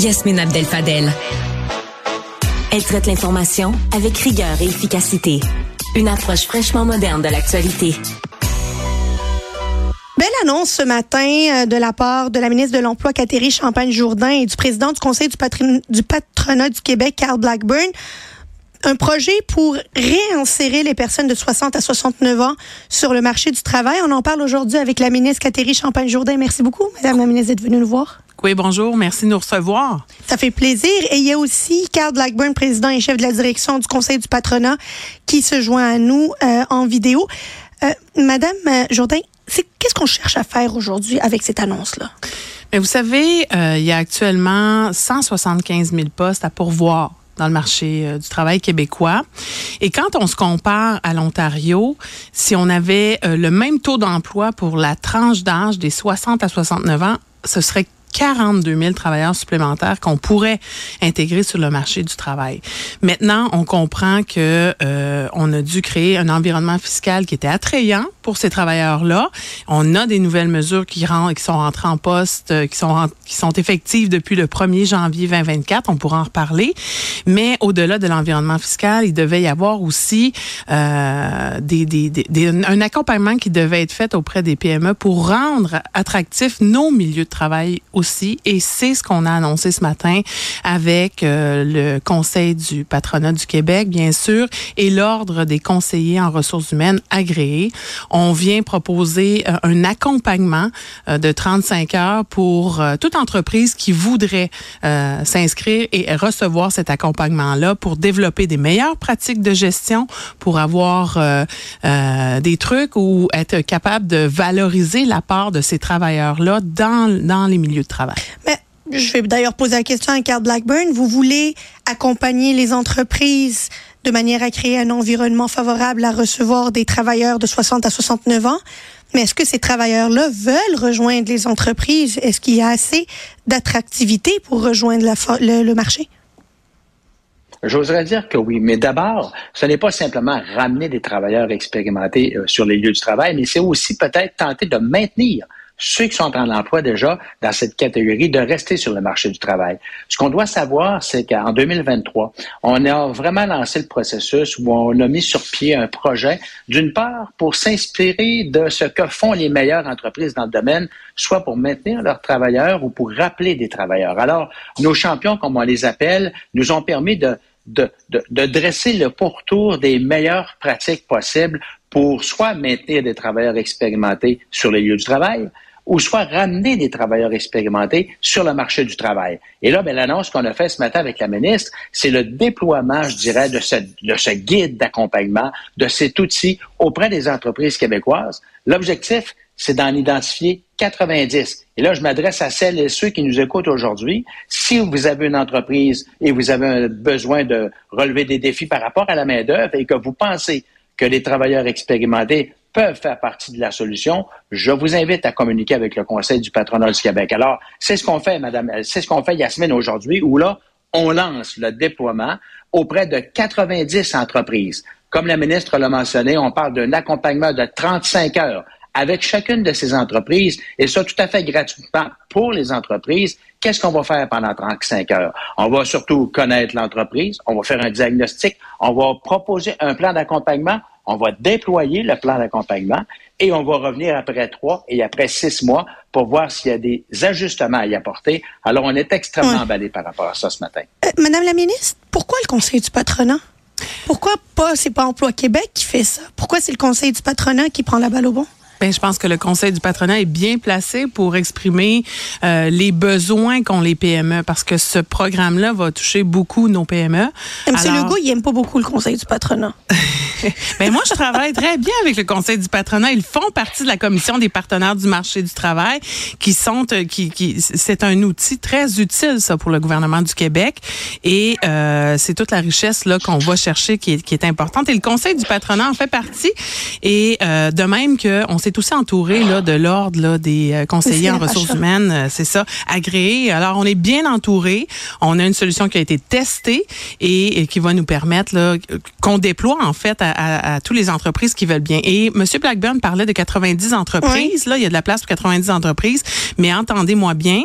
Yasmine Abdel Fadel. Elle traite l'information avec rigueur et efficacité. Une approche fraîchement moderne de l'actualité. Belle annonce ce matin euh, de la part de la ministre de l'Emploi, Catherine Champagne-Jourdain, et du président du Conseil du, du patronat du Québec, Carl Blackburn un projet pour réinsérer les personnes de 60 à 69 ans sur le marché du travail. On en parle aujourd'hui avec la ministre Catherine Champagne-Jourdain. Merci beaucoup, Madame la ministre, d'être venue nous voir. Oui, bonjour. Merci de nous recevoir. Ça fait plaisir. Et il y a aussi Carl Blackburn, président et chef de la direction du Conseil du patronat, qui se joint à nous euh, en vidéo. Euh, Madame euh, Jourdain, qu'est-ce qu'on cherche à faire aujourd'hui avec cette annonce-là? Mais vous savez, il y a actuellement 175 000 postes à pourvoir dans le marché euh, du travail québécois. Et quand on se compare à l'Ontario, si on avait euh, le même taux d'emploi pour la tranche d'âge des 60 à 69 ans, ce serait 42 000 travailleurs supplémentaires qu'on pourrait intégrer sur le marché du travail. Maintenant, on comprend que euh, on a dû créer un environnement fiscal qui était attrayant pour ces travailleurs-là. On a des nouvelles mesures qui, rentrent, qui sont rentrées en poste, euh, qui sont qui sont effectives depuis le 1er janvier 2024. On pourra en reparler. Mais au-delà de l'environnement fiscal, il devait y avoir aussi euh, des, des, des, un accompagnement qui devait être fait auprès des PME pour rendre attractifs nos milieux de travail aussi. Et c'est ce qu'on a annoncé ce matin avec euh, le Conseil du patronat du Québec, bien sûr, et l'Ordre des conseillers en ressources humaines agréés. On vient proposer euh, un accompagnement euh, de 35 heures pour toute entreprise qui voudrait s'inscrire et recevoir cet accompagnement-là pour développer des meilleures pratiques de gestion, pour avoir des trucs ou être capable de valoriser la part de ces travailleurs-là dans, dans les milieux de travail. Je vais d'ailleurs poser la question à Carl Blackburn. Vous voulez accompagner les entreprises de manière à créer un environnement favorable à recevoir des travailleurs de 60 à 69 ans. Mais est-ce que ces travailleurs-là veulent rejoindre les entreprises? Est-ce qu'il y a assez d'attractivité pour rejoindre le, marché? J'oserais dire que oui, mais d'abord, ce n'est pas simplement ramener des travailleurs expérimentés euh, sur les lieux du travail, mais c'est aussi peut-être tenter de maintenir ceux qui sont en emploi déjà dans cette catégorie de rester sur le marché du travail. Ce qu'on doit savoir, c'est qu'en 2023, on a vraiment lancé le processus où on a mis sur pied un projet, d'une part, pour s'inspirer de ce que font les meilleures entreprises dans le domaine, soit pour maintenir leurs travailleurs ou pour rappeler des travailleurs. Alors, nos champions, comme on les appelle, nous ont permis de de, dresser le pourtour des meilleures pratiques possibles pour soit maintenir des travailleurs expérimentés sur les lieux du travail, ou soit ramener des travailleurs expérimentés sur le marché du travail. Et là, ben, l'annonce qu'on a faite ce matin avec la ministre, c'est le déploiement, je dirais, de ce, de ce guide d'accompagnement, de cet outil auprès des entreprises québécoises. L'objectif, c'est d'en identifier 90. Et là, je m'adresse à celles et ceux qui nous écoutent aujourd'hui. Si vous avez une entreprise et vous avez besoin de relever des défis par rapport à la main-d'œuvre et que vous pensez que les travailleurs expérimentés peuvent faire partie de la solution, je vous invite à communiquer avec le Conseil du patronat du Québec. Alors, c'est ce qu'on fait, Madame, c'est ce qu'on fait, Yasmine, aujourd'hui, où là, on lance le déploiement auprès de 90 entreprises. Comme la ministre l'a mentionné, on parle d'un accompagnement de 35 heures avec chacune de ces entreprises, et ça tout à fait gratuitement pour les entreprises. Qu'est-ce qu'on va faire pendant 35 heures? On va surtout connaître l'entreprise, on va faire un diagnostic, on va proposer un plan d'accompagnement, on va déployer le plan d'accompagnement et on va revenir après trois et après six mois pour voir s'il y a des ajustements à y apporter. Alors, on est extrêmement emballé par rapport à ça ce matin. Euh, Madame la ministre, pourquoi le Conseil du patronat? Pourquoi pas, c'est pas Emploi Québec qui fait ça? Pourquoi c'est le Conseil du patronat qui prend la balle au bon? Ben, je pense que le Conseil du patronat est bien placé pour exprimer euh, les besoins qu'ont les PME parce que ce programme-là va toucher beaucoup nos PME. M. Legault, il aime pas beaucoup le Conseil du patronat. ben moi, je travaille très bien avec le Conseil du patronat. Ils font partie de la commission des partenaires du marché du travail, qui sont, euh, qui, qui c'est un outil très utile ça pour le gouvernement du Québec. Et euh, c'est toute la richesse là qu'on va chercher qui est, qui est importante. Et le Conseil du patronat en fait partie. Et euh, de même que on s'est est aussi entouré là, de l'ordre là, des euh, conseillers en ressources humaines, euh, c'est ça, agréés. Alors, on est bien entouré. On a une solution qui a été testée et, qui va nous permettre là, qu'on déploie en fait à, à, à toutes les entreprises qui veulent bien. Et M. Blackburn parlait de 90 entreprises. Là, il y a de la place pour 90 entreprises. Mais entendez-moi bien,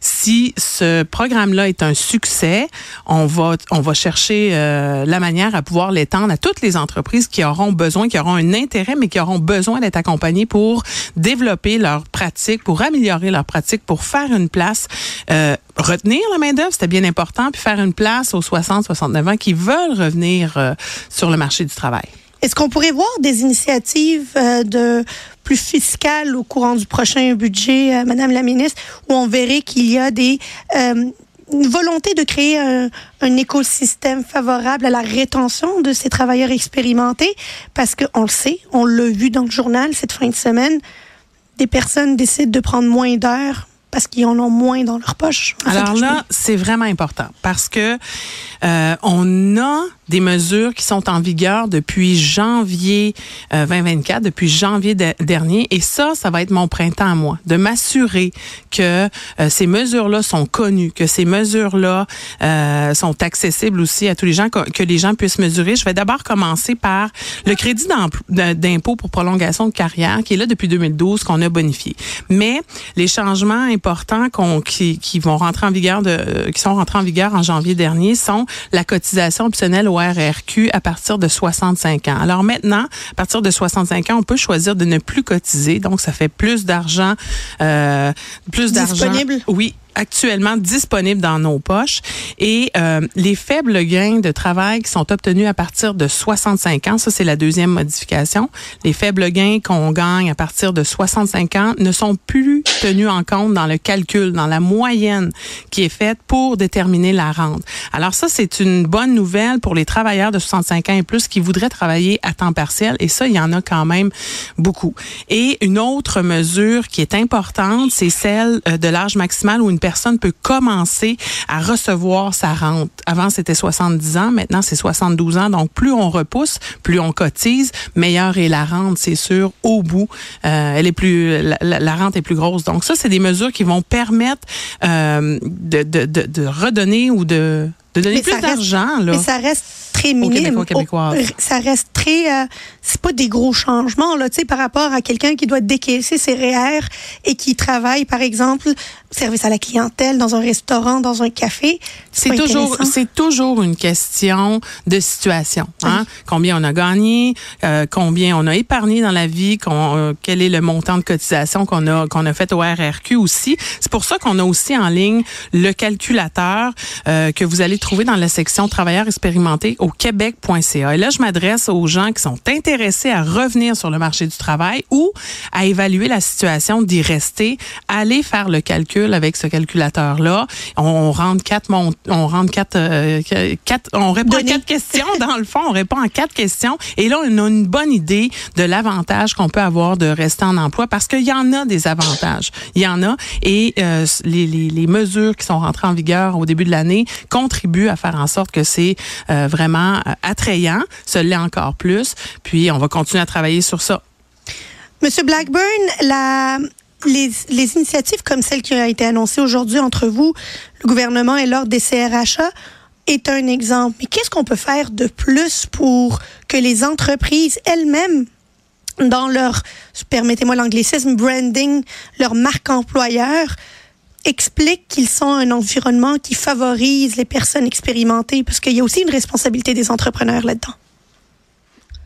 si si ce programme-là est un succès, on va on va chercher euh, la manière à pouvoir l'étendre à toutes les entreprises qui auront besoin, qui auront un intérêt, mais qui auront besoin d'être accompagnées pour développer leurs pratiques, pour améliorer leurs pratiques, pour faire une place, euh, retenir la main d'œuvre, c'était bien important, puis faire une place aux 60-69 ans qui veulent revenir euh, sur le marché du travail. Est-ce qu'on pourrait voir des initiatives euh, de plus fiscales au courant du prochain budget, Madame la ministre, où on verrait qu'il y a des une volonté de créer un, écosystème favorable à la rétention de ces travailleurs expérimentés, parce qu'on le sait, on l'a vu dans le journal cette fin de semaine, des personnes décident de prendre moins d'heures parce qu'ils en ont moins dans leur poche. Alors là, c'est vraiment important parce que euh, on a des mesures qui sont en vigueur depuis janvier 2024, euh, depuis janvier dernier, et ça, ça va être mon printemps à moi, de m'assurer que euh, ces mesures-là sont connues, que ces mesures-là euh, sont accessibles aussi à tous les gens, que, que, les gens puissent mesurer. Je vais d'abord commencer par le crédit d'impôt pour prolongation de carrière, qui est là depuis 2012, qu'on a bonifié. Mais les changements importants qu'on qui, qui vont rentrer en vigueur, de, qui sont rentrés en vigueur en janvier dernier, sont la cotisation optionnelle au RRQ à partir de 65 ans. Alors maintenant, à partir de 65 ans, on peut choisir de ne plus cotiser, donc ça fait plus d'argent, euh, plus d'argent. Disponible. Oui, actuellement disponibles dans nos poches. Et euh, les faibles gains de travail qui sont obtenus à partir de 65 ans, ça c'est la deuxième modification, les faibles gains qu'on gagne à partir de 65 ans ne sont plus tenus en compte dans le calcul, dans la moyenne qui est faite pour déterminer la rente. Alors ça, c'est une bonne nouvelle pour les travailleurs de 65 ans et plus qui voudraient travailler à temps partiel. Et ça, il y en a quand même beaucoup. Et une autre mesure qui est importante, c'est celle euh, de l'âge maximal où une personne peut commencer à recevoir sa rente. Avant, c'était 70 ans. Maintenant, c'est 72 ans. Donc, plus on repousse, plus on cotise, meilleure est la rente, c'est sûr, au bout. Euh, elle est plus, la, la, rente est plus grosse. Donc, ça, c'est des mesures qui vont permettre euh, de, de, de, de redonner ou de de donner plus d'argent. Mais ça reste très minime. ça reste très. Euh, c'est pas des gros changements là, tu sais, par rapport à quelqu'un qui doit décaisser ses REER et qui travaille, par exemple, service à la clientèle dans un restaurant, dans un café. C'est toujours, c'est toujours une question de situation. Hein? Combien on a gagné, euh, combien on a épargné dans la vie, euh, quel est le montant de cotisation qu'on a qu'on a fait au RRQ aussi. C'est pour ça qu'on a aussi en ligne le calculateur que vous allez trouver dans la section travailleurs expérimentés au québec.ca. Et là, je m'adresse aux gens qui sont intéressés à revenir sur le marché du travail ou à évaluer la situation d'y rester. Allez faire le calcul avec ce calculateur-là. On rentre quatre, on rentre quatre, euh, quatre on répond à quatre questions. Dans le fond, on répond à quatre questions. Et là, on a une bonne idée de l'avantage qu'on peut avoir de rester en emploi parce qu'il y en a des avantages. Il y en a. Et euh, les, les, les mesures qui sont rentrées en vigueur au début de l'année contribuent à faire en sorte que c'est euh, vraiment euh, attrayant, ce l'est encore plus. Puis on va continuer à travailler sur ça. Monsieur Blackburn, la, les, les, initiatives comme celle qui a été annoncée aujourd'hui entre vous, le gouvernement et l'ordre des CRHA, est un exemple. Mais qu'est-ce qu'on peut faire de plus pour que les entreprises elles-mêmes, dans leur, permettez-moi l'anglicisme, branding, leur marque employeur, explique qu'ils sont un environnement qui favorise les personnes expérimentées, parce qu'il y a aussi une responsabilité des entrepreneurs là-dedans.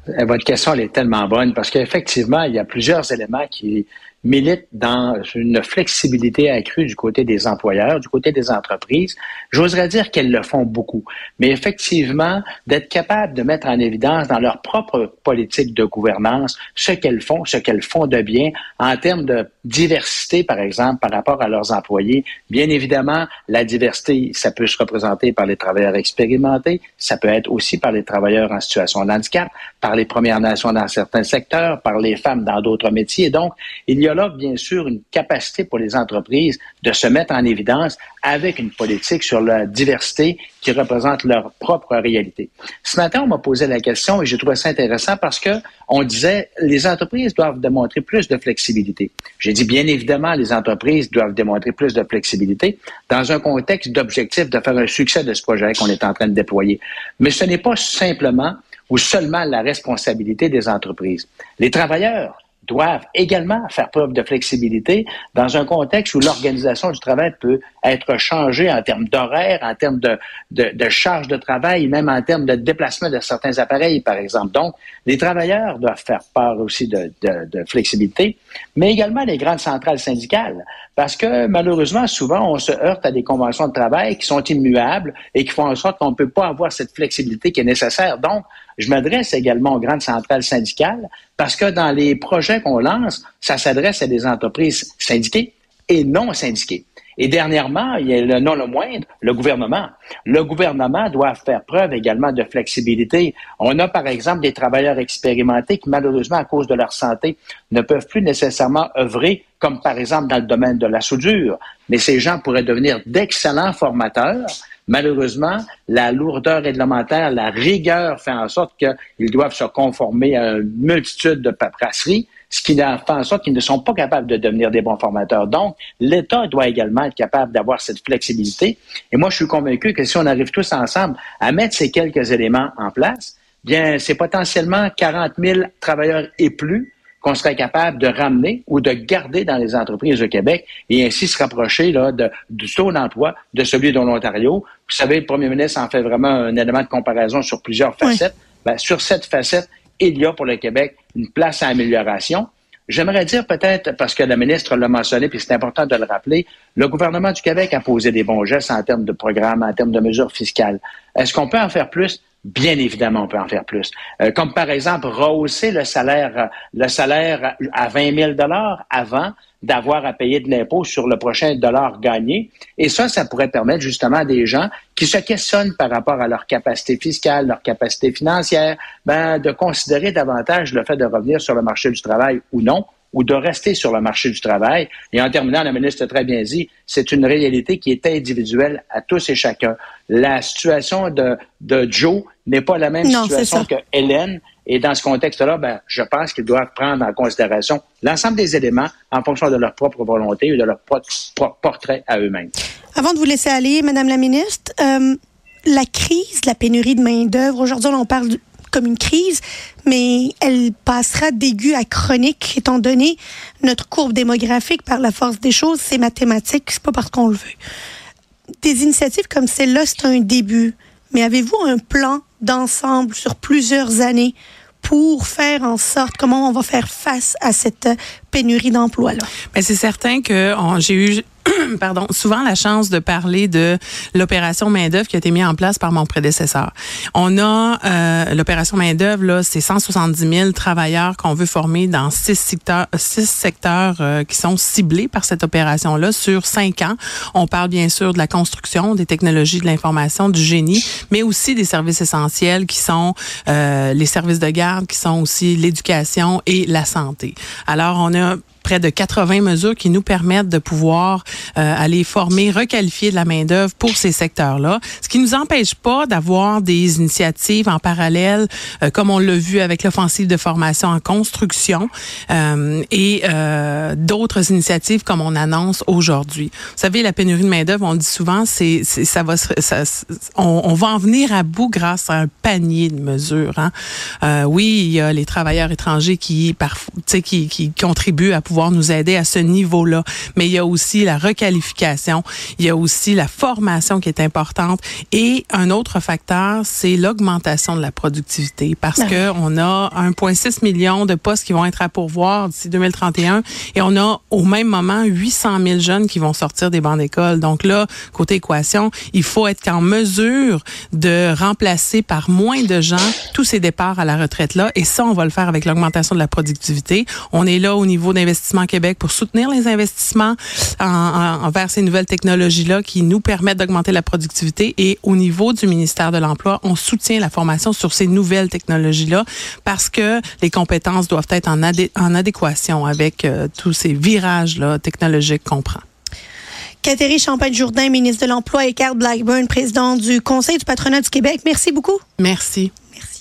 Euh, votre question, elle est tellement bonne parce qu'effectivement, il y a plusieurs éléments qui milite dans une flexibilité accrue du côté des employeurs, du côté des entreprises. J'oserais dire qu'elles le font beaucoup. Mais effectivement, d'être capable de mettre en évidence dans leur propre politique de gouvernance ce qu'elles font, ce qu'elles font de bien en termes de diversité, par exemple, par rapport à leurs employés. Bien évidemment, la diversité, ça peut se représenter par les travailleurs expérimentés, ça peut être aussi par les travailleurs en situation de handicap, par les Premières Nations dans certains secteurs, par les femmes dans d'autres métiers. Donc, il y a là, bien sûr, une capacité pour les entreprises de se mettre en évidence avec une politique sur la diversité qui représente leur propre réalité. Ce matin, on m'a posé la question et j'ai trouvé ça intéressant parce que on disait les entreprises doivent démontrer plus de flexibilité. J'ai dit bien évidemment les entreprises doivent démontrer plus de flexibilité dans un contexte d'objectif de faire un succès de ce projet qu'on est en train de déployer. Mais ce n'est pas simplement ou seulement la responsabilité des entreprises. Les travailleurs doivent également faire preuve de flexibilité dans un contexte où l'organisation du travail peut être changée en termes d'horaire, en termes de, de, de charge de travail, même en termes de déplacement de certains appareils, par exemple. Donc, les travailleurs doivent faire part aussi de, de, flexibilité, mais également les grandes centrales syndicales, parce que malheureusement, souvent, on se heurte à des conventions de travail qui sont immuables et qui font en sorte qu'on ne peut pas avoir cette flexibilité qui est nécessaire. Donc, je m'adresse également aux grandes centrales syndicales parce que dans les projets qu'on lance, ça s'adresse à des entreprises syndiquées et non syndiquées. Et dernièrement, il y a non le moindre, le gouvernement. Le gouvernement doit faire preuve également de flexibilité. On a par exemple des travailleurs expérimentés qui malheureusement à cause de leur santé ne peuvent plus nécessairement œuvrer comme par exemple dans le domaine de la soudure. Mais ces gens pourraient devenir d'excellents formateurs Malheureusement, la lourdeur réglementaire, la rigueur fait en sorte qu'ils doivent se conformer à une multitude de paperasseries, ce qui fait en sorte qu'ils ne sont pas capables de devenir des bons formateurs. Donc, l'État doit également être capable d'avoir cette flexibilité. Et moi, je suis convaincu que si on arrive tous ensemble à mettre ces quelques éléments en place, bien, c'est potentiellement 40 000 travailleurs et plus qu'on serait capable de ramener ou de garder dans les entreprises au Québec et ainsi se rapprocher là, de, du taux d'emploi de celui de l'Ontario. Vous savez, le premier ministre en fait vraiment un élément de comparaison sur plusieurs facettes. Ben, sur cette facette, il y a pour le Québec une place à amélioration. J'aimerais dire peut-être, parce que la ministre l'a mentionné, puis c'est important de le rappeler, le gouvernement du Québec a posé des bons gestes en termes de programmes, en termes de mesures fiscales. Est-ce qu'on peut en faire plus? Bien évidemment, on peut en faire plus. Euh, comme par exemple, rehausser le salaire, le salaire à 20 000 dollars avant d'avoir à payer de l'impôt sur le prochain dollar gagné. Et ça, ça pourrait permettre justement à des gens qui se questionnent par rapport à leur capacité fiscale, leur capacité financière, ben, de considérer davantage le fait de revenir sur le marché du travail ou non, ou de rester sur le marché du travail. Et en terminant, la ministre a très bien dit, c'est une réalité qui est individuelle à tous et chacun. La situation de, de Joe n'est pas la même situation que Hélène. Et dans ce contexte-là, ben, je pense qu'ils doivent prendre en considération l'ensemble des éléments en fonction de leur propre volonté ou de leur propre portrait à eux-mêmes. Avant de vous laisser aller, Madame la ministre, euh, la crise, la pénurie de main-d'œuvre, aujourd'hui, on parle comme une crise, mais elle passera d'aigu à chronique, étant donné notre courbe démographique par la force des choses, c'est mathématique, c'est pas parce qu'on le veut. Des initiatives comme celle-là, c'est un début. Mais avez-vous un plan d'ensemble sur plusieurs années pour faire en sorte comment on va faire face à cette pénurie d'emploi là. Mais c'est certain que j'ai eu pardon, souvent la chance de parler de l'opération main-d'œuvre qui a été mise en place par mon prédécesseur. On a euh, l'opération main-d'œuvre là, c'est 170 000 travailleurs qu'on veut former dans six secteurs, six secteurs euh, qui sont ciblés par cette opération là sur cinq ans. On parle bien sûr de la construction, des technologies de l'information, du génie, mais aussi des services essentiels qui sont euh, les services de garde, qui sont aussi l'éducation et la santé. Alors on a Now, près de 80 mesures qui nous permettent de pouvoir euh, aller former, requalifier de la main-d'œuvre pour ces secteurs-là. Ce qui nous empêche pas d'avoir des initiatives en parallèle, euh, comme on l'a vu avec l'offensive de formation en construction euh, et euh, d'autres initiatives comme on annonce aujourd'hui. Vous savez, la pénurie de main-d'œuvre, on dit souvent, c'est ça va ça, on, on, va en venir à bout grâce à un panier de mesures. Hein. Euh, oui, il y a les travailleurs étrangers qui, parfois, qui, qui contribuent à pouvoir nous aider à ce niveau-là. Mais il y a aussi la requalification, il y a aussi la formation qui est importante. Et un autre facteur, c'est l'augmentation de la productivité parce ah. que on a 1,6 million de postes qui vont être à pourvoir d'ici 2031 et on a au même moment 800 000 jeunes qui vont sortir des bancs d'école. Donc là, côté équation, il faut être en mesure de remplacer par moins de gens tous ces départs à la retraite là. Et ça, on va le faire avec l'augmentation de la productivité. On est là au niveau d'investissement Québec pour soutenir les investissements en, envers ces nouvelles technologies-là qui nous permettent d'augmenter la productivité. Et au niveau du ministère de l'Emploi, on soutient la formation sur ces nouvelles technologies-là parce que les compétences doivent être en, en adéquation avec euh, tous ces virages-là technologiques qu'on prend. Catherine Champagne-Jourdain, ministre de l'Emploi, et Carl Blackburn, président du Conseil du patronat du Québec. Merci beaucoup. Merci. Merci.